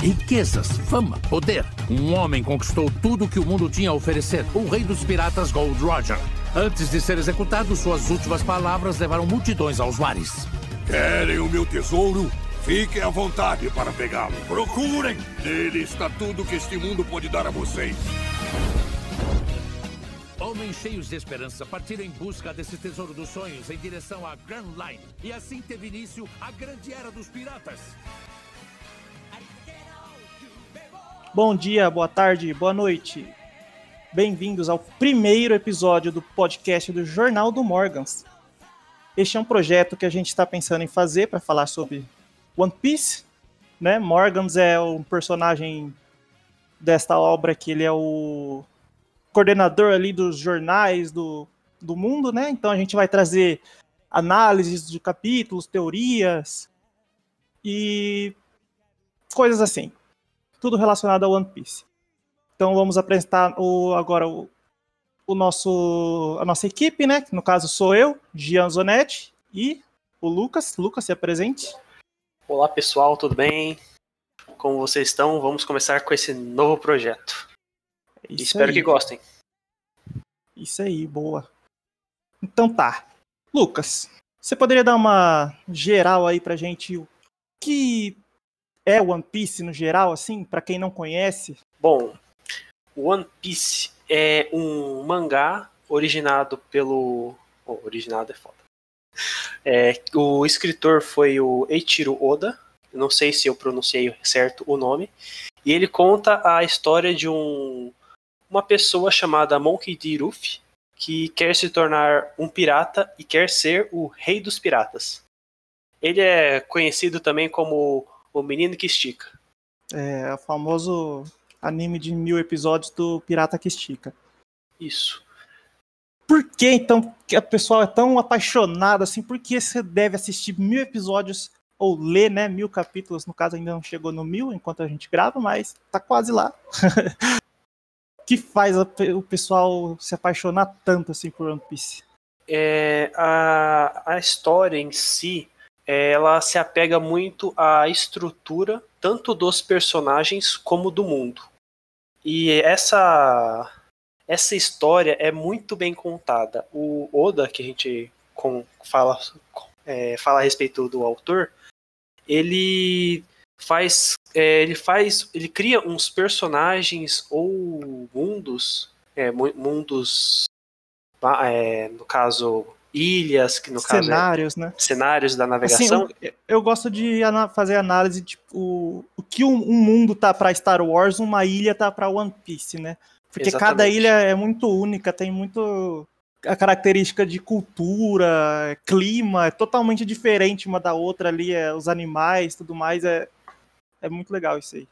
Riquezas, fama, poder. Um homem conquistou tudo que o mundo tinha a oferecer. O rei dos piratas Gold Roger. Antes de ser executado, suas últimas palavras levaram multidões aos mares. Querem o meu tesouro? Fiquem à vontade para pegá-lo. Procurem! Nele está tudo que este mundo pode dar a vocês. Homens cheios de esperança partiram em busca desse tesouro dos sonhos em direção à Grand Line. E assim teve início a grande era dos piratas. Bom dia, boa tarde, boa noite. Bem-vindos ao primeiro episódio do podcast do Jornal do Morgans. Este é um projeto que a gente está pensando em fazer para falar sobre One Piece. Né? Morgans é um personagem desta obra que ele é o coordenador ali dos jornais do, do mundo, né? Então a gente vai trazer análises de capítulos, teorias e coisas assim tudo relacionado ao One Piece. Então vamos apresentar o, agora o, o nosso, a nossa equipe, né? Que no caso sou eu, Gian Zonetti, e o Lucas. Lucas, se apresente. Olá pessoal, tudo bem? Como vocês estão? Vamos começar com esse novo projeto. É Espero aí. que gostem. Isso aí, boa. Então tá. Lucas, você poderia dar uma geral aí pra gente o que é One Piece no geral, assim, para quem não conhece? Bom, One Piece é um mangá originado pelo. Oh, originado é foda. É, o escritor foi o Eiichiro Oda, não sei se eu pronunciei certo o nome, e ele conta a história de um uma pessoa chamada Monkey D. Luffy que quer se tornar um pirata e quer ser o rei dos piratas. Ele é conhecido também como o Menino que Estica. É, o famoso anime de mil episódios do Pirata que Estica. Isso. Por que então que a pessoa é tão apaixonada assim? Por que você deve assistir mil episódios ou ler, né? Mil capítulos, no caso ainda não chegou no mil enquanto a gente grava, mas tá quase lá. que faz o pessoal se apaixonar tanto assim por One Piece? É, a, a história em si ela se apega muito à estrutura tanto dos personagens como do mundo. E essa essa história é muito bem contada. O Oda, que a gente com, fala, é, fala a respeito do autor, ele faz é, ele faz ele cria uns personagens ou mundos é, mundos é, no caso ilhas, que no cenários, caso é, né? Cenários da navegação. Assim, eu, eu, gosto de fazer análise tipo o, o que um, um mundo tá para Star Wars, uma ilha tá para One Piece, né? Porque Exatamente. cada ilha é muito única, tem muito a característica de cultura, clima, é totalmente diferente uma da outra ali, é, os animais, tudo mais, é, é muito legal isso aí.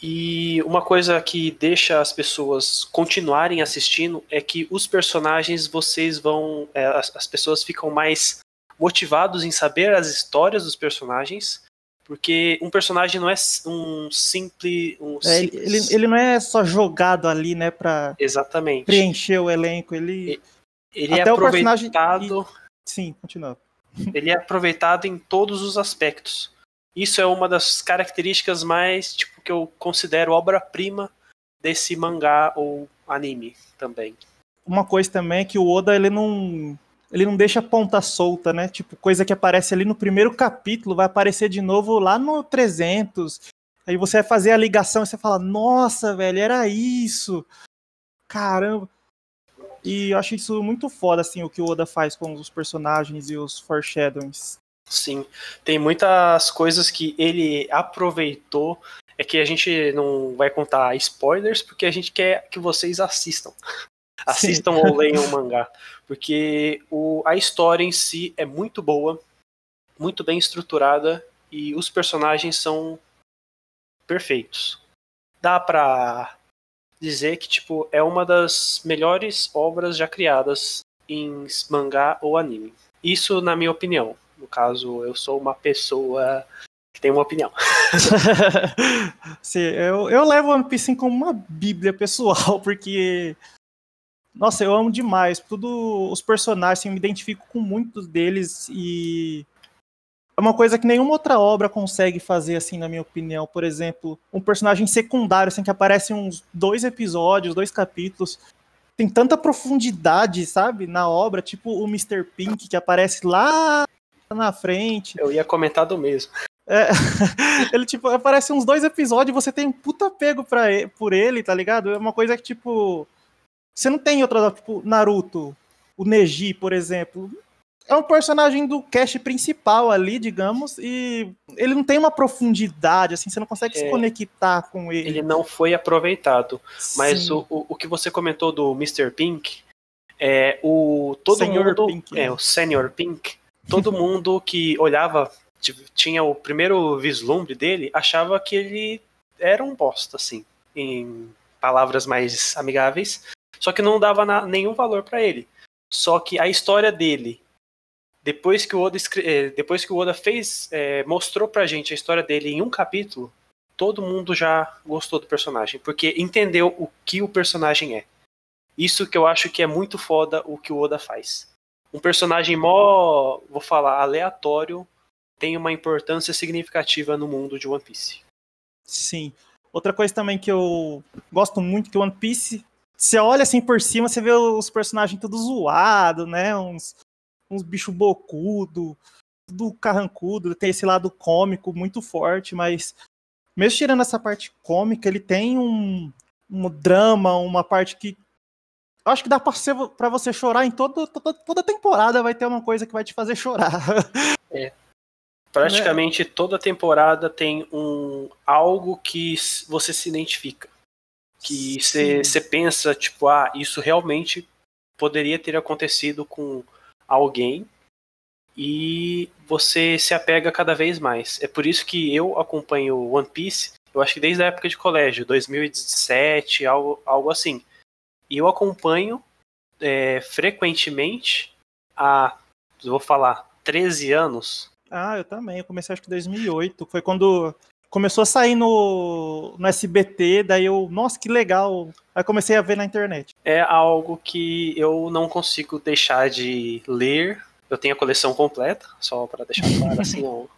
E uma coisa que deixa as pessoas continuarem assistindo é que os personagens vocês vão. É, as, as, pessoas ficam mais motivados em saber as histórias dos personagens. Porque um personagem não é um simples. Um é. Ele, ele não é só jogado ali, né, pra Exatamente. preencher o elenco. Ele, ele é aproveitado. Personagem... Sim, continua. Ele é aproveitado em todos os aspectos. Isso é uma das características mais, tipo, que eu considero obra-prima desse mangá ou anime também. Uma coisa também é que o Oda, ele não ele não deixa ponta solta, né? Tipo, coisa que aparece ali no primeiro capítulo vai aparecer de novo lá no 300. Aí você vai fazer a ligação e você fala: "Nossa, velho, era isso". Caramba. E eu acho isso muito foda assim o que o Oda faz com os personagens e os foreshadowings. Sim, tem muitas coisas que ele aproveitou. É que a gente não vai contar spoilers, porque a gente quer que vocês assistam. Assistam Sim. ou leiam o mangá. Porque o, a história em si é muito boa, muito bem estruturada e os personagens são perfeitos. Dá pra dizer que tipo é uma das melhores obras já criadas em mangá ou anime. Isso na minha opinião. No caso, eu sou uma pessoa que tem uma opinião. Sim, eu, eu levo One Piece como uma bíblia pessoal, porque. Nossa, eu amo demais. Tudo os personagens, assim, eu me identifico com muitos deles e é uma coisa que nenhuma outra obra consegue fazer, assim, na minha opinião. Por exemplo, um personagem secundário, assim, que aparece uns dois episódios, dois capítulos. Tem tanta profundidade, sabe, na obra, tipo o Mr. Pink, que aparece lá na frente. Eu ia comentar do mesmo. É, ele, tipo, aparece uns dois episódios e você tem um puta apego pra ele, por ele, tá ligado? É uma coisa que, tipo. Você não tem outra, tipo, Naruto, o Neji, por exemplo é um personagem do cast principal ali, digamos, e ele não tem uma profundidade, assim, você não consegue é, se conectar com ele. Ele não foi aproveitado. Mas o, o, o, que você comentou do Mr. Pink, é o todo Senhor mundo, Pink, é né? o Senior Pink, todo mundo que olhava tinha o primeiro vislumbre dele, achava que ele era um bosta, assim, em palavras mais amigáveis, só que não dava na, nenhum valor para ele. Só que a história dele depois que o Oda, eh, depois que o Oda fez, é, mostrou pra gente a história dele em um capítulo, todo mundo já gostou do personagem, porque entendeu o que o personagem é. Isso que eu acho que é muito foda o que o Oda faz. Um personagem mó, vou falar, aleatório, tem uma importância significativa no mundo de One Piece. Sim. Outra coisa também que eu gosto muito que One Piece, você olha assim por cima, você vê os personagens tudo zoado, né? Uns, uns bichos bocudo, tudo carrancudo, tem esse lado cômico muito forte, mas mesmo tirando essa parte cômica, ele tem um, um drama, uma parte que acho que dá para você chorar em todo, toda, toda temporada vai ter uma coisa que vai te fazer chorar. É. Praticamente toda temporada tem um algo que você se identifica. Que você pensa, tipo, ah, isso realmente poderia ter acontecido com alguém e você se apega cada vez mais. É por isso que eu acompanho One Piece, eu acho que desde a época de colégio, 2017, algo, algo assim. E eu acompanho é, frequentemente há, vou falar, 13 anos. Ah, eu também. Eu comecei acho que em 2008. Foi quando começou a sair no, no SBT, daí eu, nossa, que legal. Aí comecei a ver na internet. É algo que eu não consigo deixar de ler. Eu tenho a coleção completa, só para deixar claro assim, um,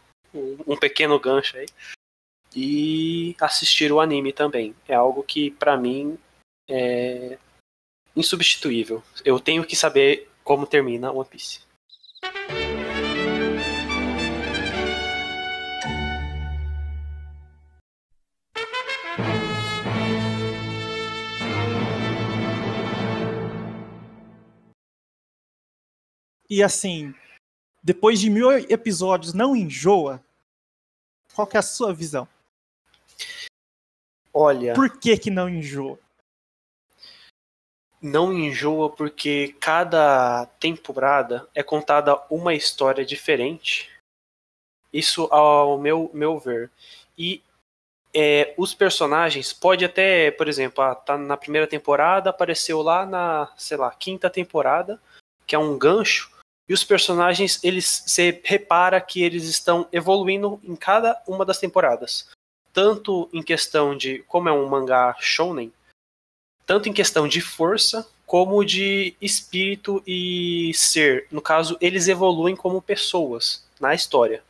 um pequeno gancho aí. E assistir o anime também. É algo que para mim é insubstituível. Eu tenho que saber como termina One Piece. E assim, depois de mil episódios, não enjoa? Qual que é a sua visão? Olha. Por que que não enjoa? Não enjoa porque cada temporada é contada uma história diferente. Isso ao meu, meu ver. E é, os personagens pode até, por exemplo, ah, tá na primeira temporada, apareceu lá na, sei lá, quinta temporada, que é um gancho, e os personagens, eles você repara que eles estão evoluindo em cada uma das temporadas. Tanto em questão de como é um mangá shonen, tanto em questão de força como de espírito e ser. No caso, eles evoluem como pessoas na história.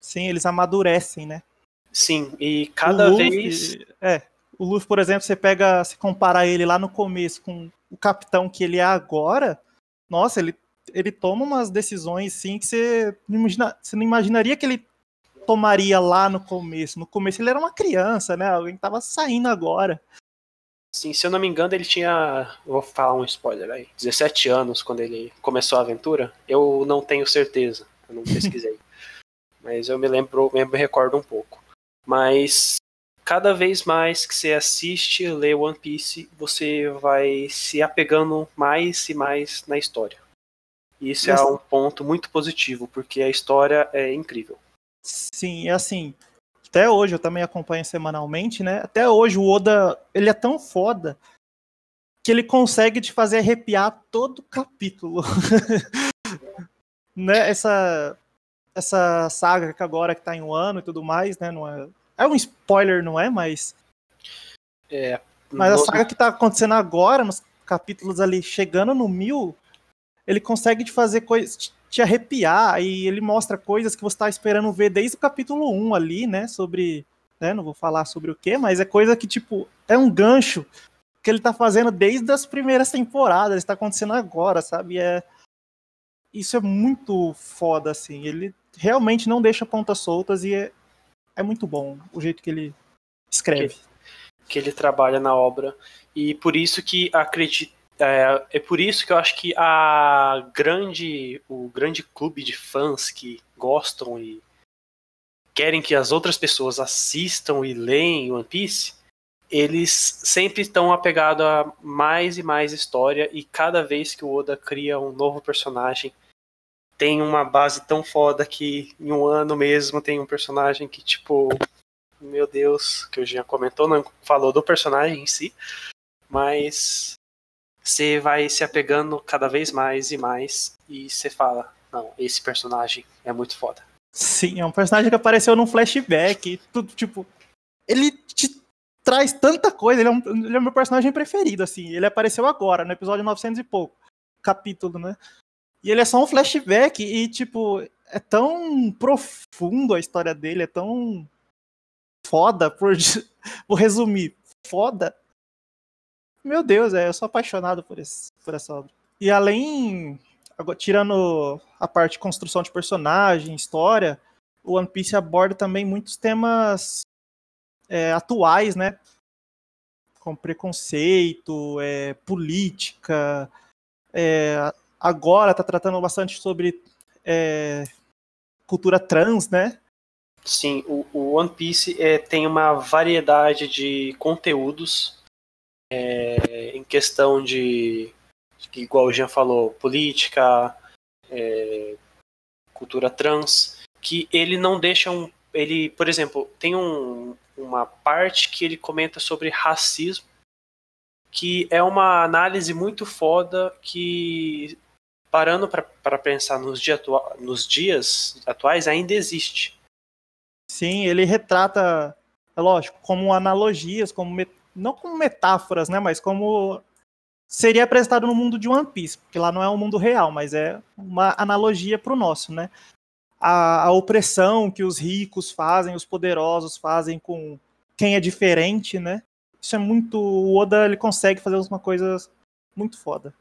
Sim, eles amadurecem, né? Sim, e cada Luffy, vez. É, o Luffy, por exemplo, você pega, se comparar ele lá no começo com o capitão que ele é agora, nossa, ele ele toma umas decisões sim que você não, imagina, você não imaginaria que ele tomaria lá no começo. No começo ele era uma criança, né? Alguém tava saindo agora. Sim, se eu não me engano, ele tinha. Vou falar um spoiler aí. 17 anos quando ele começou a aventura. Eu não tenho certeza. Eu não pesquisei. Mas eu me lembro, me recordo um pouco. Mas cada vez mais que você assiste e lê One Piece, você vai se apegando mais e mais na história. E isso é um ponto muito positivo, porque a história é incrível. Sim, é assim. Até hoje, eu também acompanho semanalmente, né? Até hoje o Oda, ele é tão foda que ele consegue te fazer arrepiar todo capítulo. né? Essa essa saga que agora que tá em um ano e tudo mais, né? Não é, é um spoiler, não é? Mas é. Mas a saga que tá acontecendo agora, nos capítulos ali chegando no mil, ele consegue te fazer coisas, te arrepiar e ele mostra coisas que você está esperando ver desde o capítulo 1 ali, né? Sobre. Né, não vou falar sobre o que, mas é coisa que, tipo, é um gancho que ele tá fazendo desde as primeiras temporadas, está acontecendo agora, sabe? É, isso é muito foda, assim. Ele realmente não deixa pontas soltas e é, é muito bom o jeito que ele escreve. Que, que ele trabalha na obra. E por isso que acredito. É, é por isso que eu acho que a grande, o grande clube de fãs que gostam e querem que as outras pessoas assistam e leem One Piece, eles sempre estão apegados a mais e mais história e cada vez que o Oda cria um novo personagem tem uma base tão foda que em um ano mesmo tem um personagem que tipo meu Deus, que o Jean comentou, não falou do personagem em si, mas você vai se apegando cada vez mais e mais e você fala, não, esse personagem é muito foda. Sim, é um personagem que apareceu num flashback, tudo tipo, ele te traz tanta coisa, ele é, um, ele é meu personagem preferido, assim, ele apareceu agora, no episódio 900 e pouco, capítulo, né? E ele é só um flashback e, tipo, é tão profundo a história dele, é tão foda, por, vou resumir, foda, meu Deus, é, eu sou apaixonado por, esse, por essa obra. E além, agora, tirando a parte de construção de personagem, história, o One Piece aborda também muitos temas é, atuais, né? Como preconceito, é, política. É, agora está tratando bastante sobre é, cultura trans, né? Sim, o, o One Piece é, tem uma variedade de conteúdos é, em questão de, igual o Jean falou, política, é, cultura trans, que ele não deixa um. Ele, por exemplo, tem um, uma parte que ele comenta sobre racismo, que é uma análise muito foda que, parando para pensar nos, dia atua, nos dias atuais, ainda existe. Sim, ele retrata, é lógico, como analogias, como não como metáforas, né, mas como seria apresentado no mundo de One Piece, porque lá não é um mundo real, mas é uma analogia para o nosso, né? A, a, opressão que os ricos fazem, os poderosos fazem com quem é diferente, né? Isso é muito. O Oda ele consegue fazer uma coisa muito foda.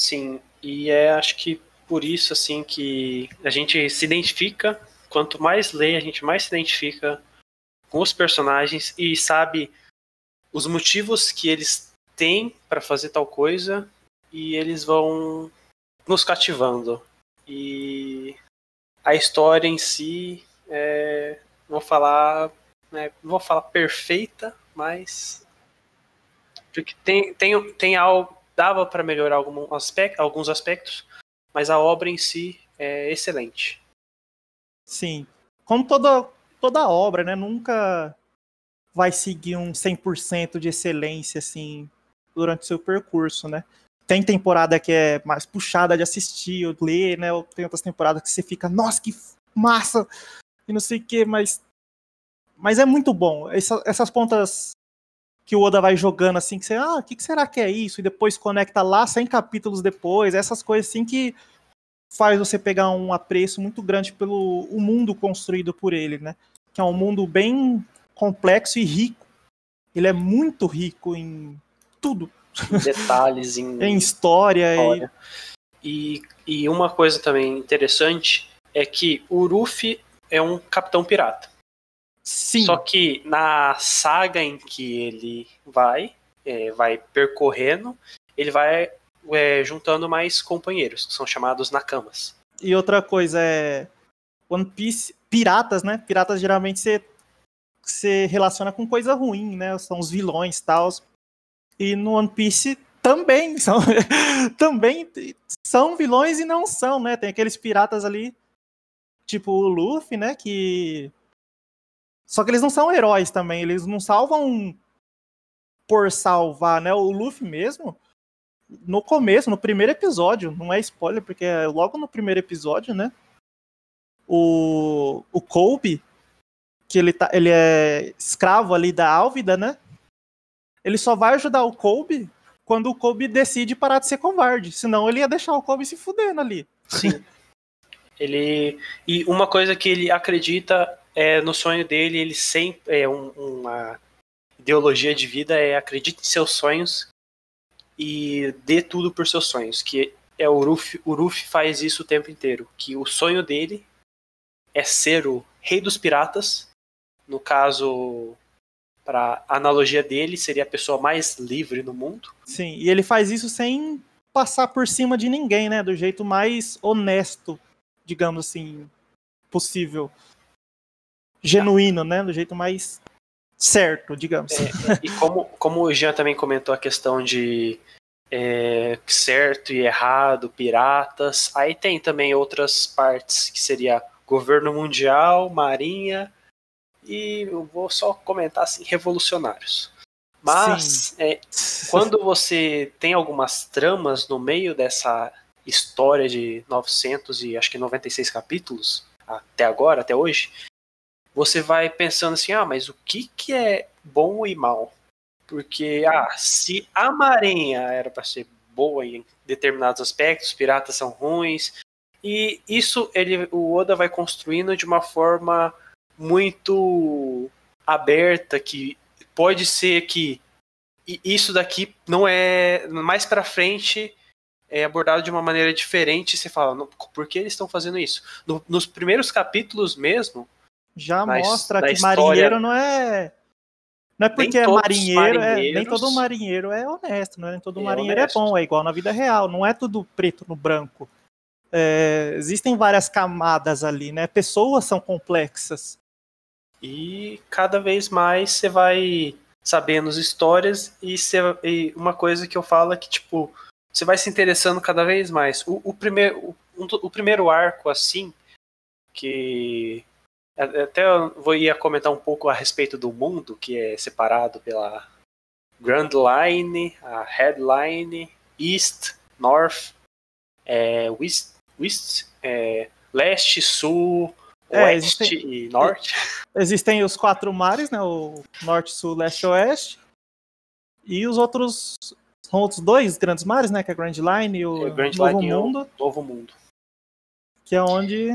Sim, e é acho que por isso assim que a gente se identifica. Quanto mais lê, a gente mais se identifica com os personagens e sabe os motivos que eles têm para fazer tal coisa e eles vão nos cativando. E a história em si, é, vou falar, né, não vou falar perfeita, mas porque tem tem tem algo dava para melhorar algum aspecto, alguns aspectos, mas a obra em si é excelente. Sim, como toda toda obra, né, nunca vai seguir um 100% de excelência assim durante seu percurso, né? Tem temporada que é mais puxada de assistir, ou ler, né? Ou tem outras temporadas que você fica, nossa, que massa! E não sei o que, mas mas é muito bom. Essa, essas pontas que o Oda vai jogando assim, que você, ah, o que, que será que é isso? E depois conecta lá 100 capítulos depois, essas coisas assim que faz você pegar um apreço muito grande pelo o mundo construído por ele, né? Que é um mundo bem complexo e rico. Ele é muito rico em tudo. Em detalhes, em, em história. história. E... e... E, uma coisa também interessante é que o Ruffy é um capitão pirata. Sim. Só que na saga em que ele vai, é, vai percorrendo, ele vai é, juntando mais companheiros, que são chamados Nakamas. E outra coisa é. One Piece, piratas, né? Piratas geralmente você se relaciona com coisa ruim, né? São os vilões e tal. E no One Piece também são, também são vilões e não são, né? Tem aqueles piratas ali, tipo o Luffy, né? Que. Só que eles não são heróis também, eles não salvam por salvar, né? O Luffy mesmo, no começo, no primeiro episódio, não é spoiler, porque é logo no primeiro episódio, né? O, o Kobe, que ele, tá, ele é escravo ali da Álvida, né? Ele só vai ajudar o Colby quando o Kobe decide parar de ser covarde. Senão ele ia deixar o Kobe se fudendo ali. Sim. ele. E uma coisa que ele acredita é no sonho dele, ele sempre. É um, uma ideologia de vida é acredite em seus sonhos e dê tudo por seus sonhos. Que é o Ruff, o Ruff faz isso o tempo inteiro. Que o sonho dele é ser o rei dos piratas. No caso, para analogia dele, seria a pessoa mais livre no mundo. Sim, e ele faz isso sem passar por cima de ninguém, né? Do jeito mais honesto, digamos assim, possível. Genuíno, né? Do jeito mais certo, digamos. É, e como, como o Jean também comentou a questão de é, certo e errado, piratas, aí tem também outras partes que seria governo mundial, marinha e eu vou só comentar assim, revolucionários. Mas é, quando você tem algumas tramas no meio dessa história de 900 e acho que 96 capítulos até agora, até hoje, você vai pensando assim, ah, mas o que que é bom e mal? Porque ah, se a Marinha era para ser boa em determinados aspectos, piratas são ruins, e isso ele, o Oda vai construindo de uma forma muito aberta que pode ser que isso daqui não é mais para frente é abordado de uma maneira diferente. Você fala, por que eles estão fazendo isso? No, nos primeiros capítulos mesmo. Já mostra na que marinheiro não é. Não é porque é marinheiro, é, nem todo marinheiro é honesto, não é? Nem todo é marinheiro honesto. é bom, é igual na vida real, não é tudo preto no branco. É, existem várias camadas ali, né? Pessoas são complexas. E cada vez mais você vai sabendo as histórias e, e, uma coisa que eu falo é que, tipo, você vai se interessando cada vez mais. O, o, primeir, o, o primeiro arco, assim, que até eu vou ia comentar um pouco a respeito do mundo, que é separado pela Grand Line, a Headline, East, North, é, West, West é, Leste, Sul, é, oeste existem, e norte. Existem os quatro mares, né? O norte, sul, leste e oeste. E os outros. São outros dois grandes mares, né? Que é a Grand Line e o é, Grand Novo Line Mundo. O Novo Mundo. Que é onde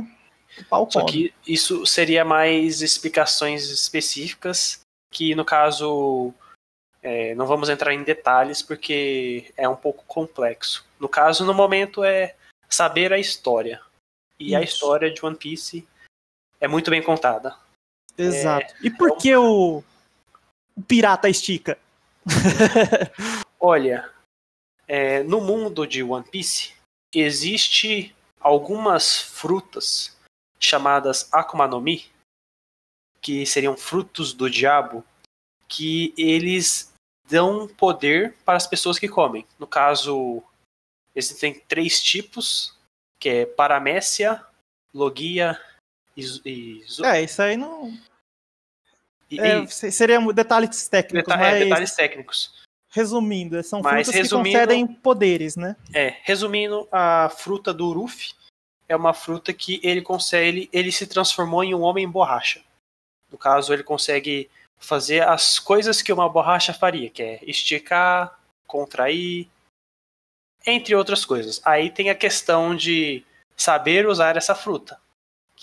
o pau Só que isso seria mais explicações específicas, que no caso é, não vamos entrar em detalhes porque é um pouco complexo. No caso, no momento, é saber a história. E Isso. a história de One Piece é muito bem contada. Exato. É, e por é que o, o pirata estica? Olha, é, no mundo de One Piece existe algumas frutas chamadas Akuma no Mi, que seriam frutos do diabo, que eles dão poder para as pessoas que comem. No caso, existem três tipos, que é Paramécia, Logia e, É, isso aí não. E, é, e... Seria detalhes técnicos. Deta mas... É, detalhes técnicos. Resumindo, são mas, frutas que concedem poderes, né? É, resumindo, a fruta do Uruf é uma fruta que ele consegue. Ele, ele se transformou em um homem borracha. No caso, ele consegue fazer as coisas que uma borracha faria, que é esticar, contrair, entre outras coisas. Aí tem a questão de saber usar essa fruta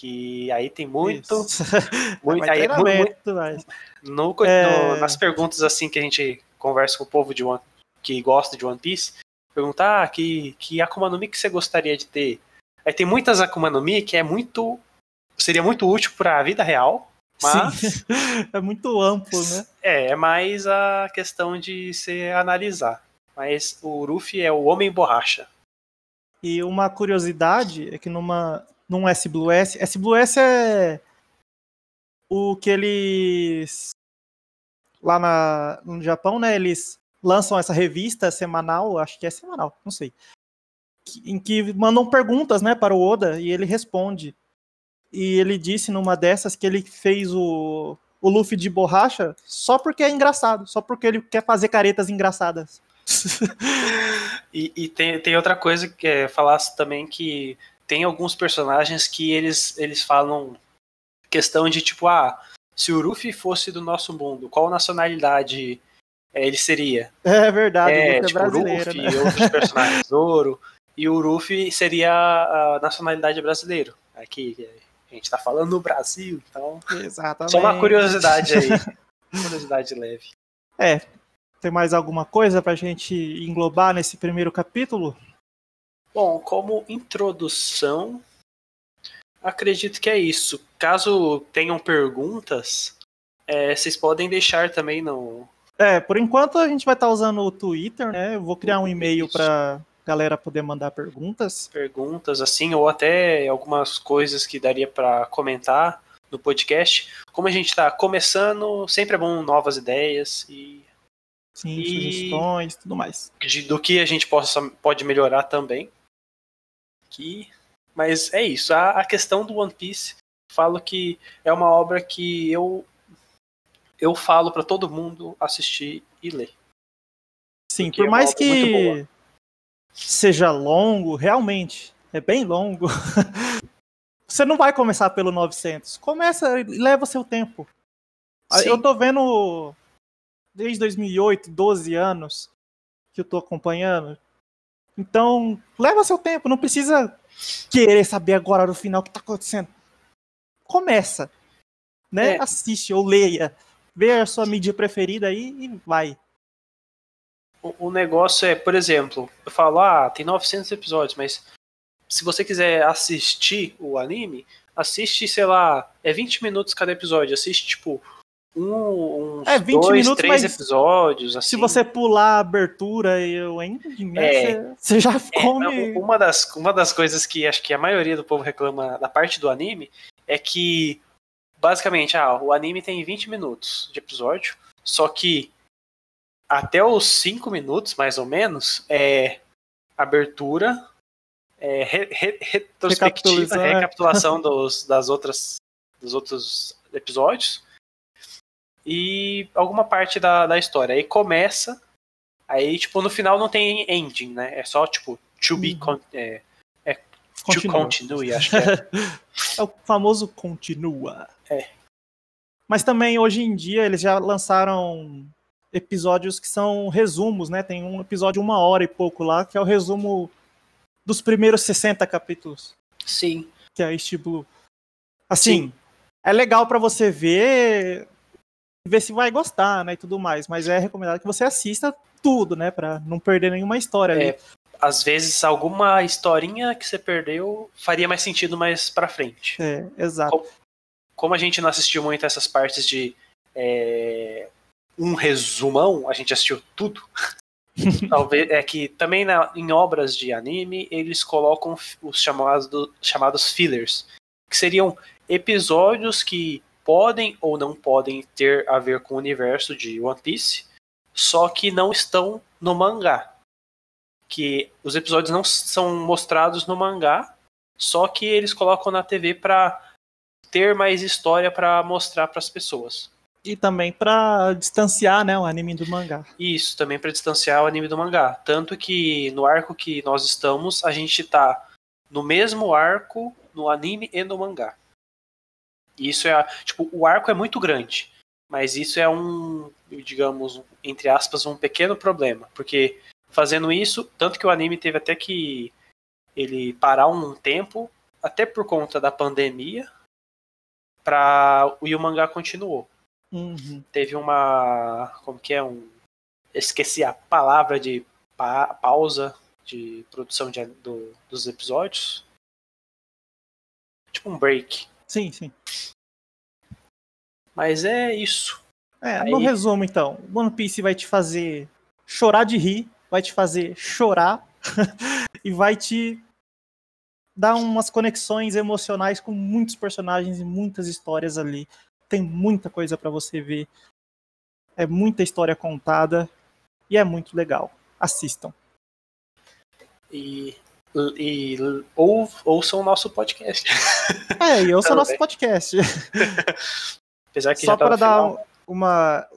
que aí tem muito, muito, aí, muito, muito no, é... no, nas perguntas assim que a gente conversa com o povo de One, que gosta de One Piece, perguntar ah, que que Akuma no Mi que você gostaria de ter. Aí tem muitas Akuma no Mi que é muito seria muito útil para a vida real, mas Sim. é muito amplo, né? É, é mais a questão de se analisar. Mas o Ruffy é o homem borracha. E uma curiosidade é que numa num S-Blue-S. É o que eles lá na, no Japão, né, eles lançam essa revista semanal, acho que é semanal, não sei, em que mandam perguntas, né, para o Oda e ele responde. E ele disse numa dessas que ele fez o, o Luffy de borracha só porque é engraçado, só porque ele quer fazer caretas engraçadas. e, e tem, tem outra coisa que é falar também que tem alguns personagens que eles, eles falam questão de tipo, ah, se o Ruffy fosse do nosso mundo, qual nacionalidade é, ele seria. É verdade, é, é tipo, brasileiro, Luffy né? outros personagens, Zoro. E o Luffy seria a nacionalidade brasileiro. Aqui, a gente tá falando no Brasil, então. Exatamente. Só uma curiosidade aí. curiosidade leve. É. Tem mais alguma coisa pra gente englobar nesse primeiro capítulo? Bom, como introdução, acredito que é isso. Caso tenham perguntas, é, vocês podem deixar também no. É, por enquanto a gente vai estar usando o Twitter, né? Eu vou criar um e-mail pra galera poder mandar perguntas. Perguntas assim, ou até algumas coisas que daria para comentar no podcast. Como a gente está começando, sempre é bom novas ideias e Sim, E- sugestões, tudo mais. de- do que a gente possa, pode melhorar também. Que, mas é isso. A, a questão do One Piece, falo que é uma obra que eu eu falo para todo mundo assistir e ler. Sim, Porque é por uma mais muito que seja longo, realmente, é bem longo. Você não vai começar pelo 900. Começa e leva seu tempo. Ah, Sim. Eu tô vendo desde 2008, 12 anos que eu tô acompanhando. Então, leva seu tempo, não precisa querer saber agora no final o que tá acontecendo. Começa, né? É. Assiste ou leia, vê a sua mídia preferida aí e vai. O, o negócio é, por exemplo, eu falo, ah, tem 900 episódios, mas se você quiser assistir o anime, assiste, sei lá, é 20 minutos cada episódio, assiste tipo um, uns É, 20 dois, minutos, três episódios, assim. Se você pular a abertura e o ending, né, É. você- já É, come. uma, das, uma das coisas que acho que a maioria do povo reclama da parte do anime é que, basicamente, ah, o anime tem 20 minutos de episódio, só que até os 5 minutos, mais ou menos, é abertura, é re- re- retrospectiva, Recapitulação, é. recapitulação dos, das outras, dos outros episódios e alguma parte da, da história. Aí começa, aí, tipo, no final não tem ending, né? É só, tipo, to be Uhum. con- é, to Continua. continue, acho que é. É o famoso continua. É. Mas também hoje em dia eles já lançaram episódios que são resumos, né? Tem um episódio uma hora e pouco lá, que é o resumo dos primeiros 60 capítulos, Sim. que é East Blue. Assim, é legal pra você ver ver se vai gostar, né, e tudo mais, mas é recomendado que você assista tudo, né, Pra não perder nenhuma história ali. É, às vezes alguma historinha que você perdeu faria mais sentido mais pra frente. É, exato. Como- Como a gente não assistiu muito essas partes de é, um resumão, a gente assistiu tudo. Talvez é que também na- em obras de anime eles colocam os chamados, chamados fillers, que seriam episódios que podem ou não podem ter a ver com o universo de One Piece, só que não estão no mangá. Que os episódios não são mostrados no mangá, só que eles colocam na TV para ter mais história para mostrar para as pessoas. E também pra distanciar, né, o anime do mangá. Isso também para distanciar o anime do mangá. Tanto que no arco que nós estamos, a gente tá no mesmo arco no anime e no mangá. Isso é, tipo, o arco é muito grande, mas isso é um, digamos, entre aspas, um pequeno problema, porque fazendo isso, tanto que o anime teve até que ele parar um tempo, até por conta da pandemia, para e o mangá continuou Uhum. teve uma. Como que é? Um, esqueci a palavra de pa- pausa de produção de, do- dos episódios. Tipo um break. Sim, sim. Mas é isso. É, Aí- no resumo, então, One Piece vai te fazer chorar de rir, vai te fazer chorar e vai te dar umas conexões emocionais com muitos personagens e muitas histórias ali. Tem muita coisa pra você ver. É muita história contada e é muito legal. Assistam. E, e ou, ouçam o nosso podcast. É, e ouça Também. nosso podcast. Apesar que Só tá para dar final. uma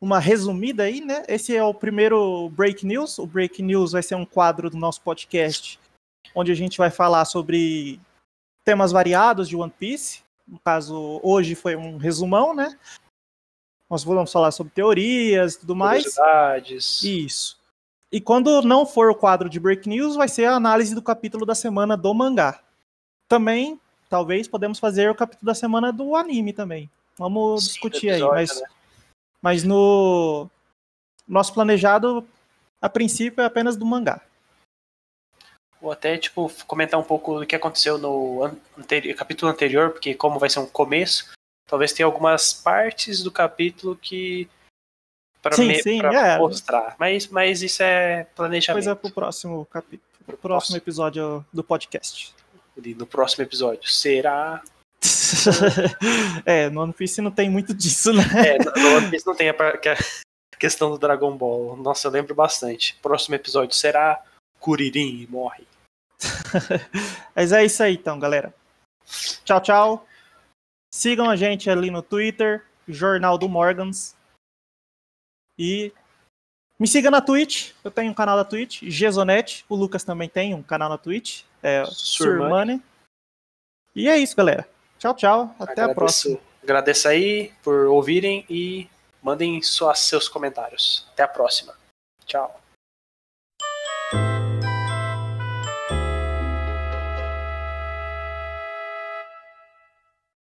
uma resumida aí, né? Esse é o primeiro Break News. O Break News vai ser um quadro do nosso podcast onde a gente vai falar sobre temas variados de One Piece. No caso, hoje foi um resumão, né? Nós vamos falar sobre teorias e tudo mais. Isso. E quando não for o quadro de Break News, vai ser a análise do capítulo da semana do mangá. Também, talvez, podemos fazer o capítulo da semana do anime também. Vamos Sim, discutir episódio, aí. Mas, né? mas no nosso planejado, a princípio, é apenas do mangá. Ou até, tipo, comentar um pouco do que aconteceu no an- anteri- capítulo anterior, porque como vai ser um começo, talvez tenha algumas partes do capítulo que. Pra é. mostrar. Mas, mas isso é planejamento. Coisa pro próximo capítulo. Pro próximo episódio do podcast. E no próximo episódio. Será. é, no One Piece não tem muito disso, né? É, no One Piece não tem a questão do Dragon Ball. Nossa, eu lembro bastante. Próximo episódio será. Kuririn morre. Mas é isso aí então, galera. Tchau, tchau. Sigam a gente ali no Twitter, Jornal do Morgans. E me siga na Twitch. Eu tenho um canal na Twitch, Gesonete. O Lucas também tem um canal na Twitch. É. Surmani. E é isso, galera. Tchau, tchau. Até a Agradeço- próxima. Agradeço aí por ouvirem e mandem suas, seus comentários. Até a próxima. Tchau.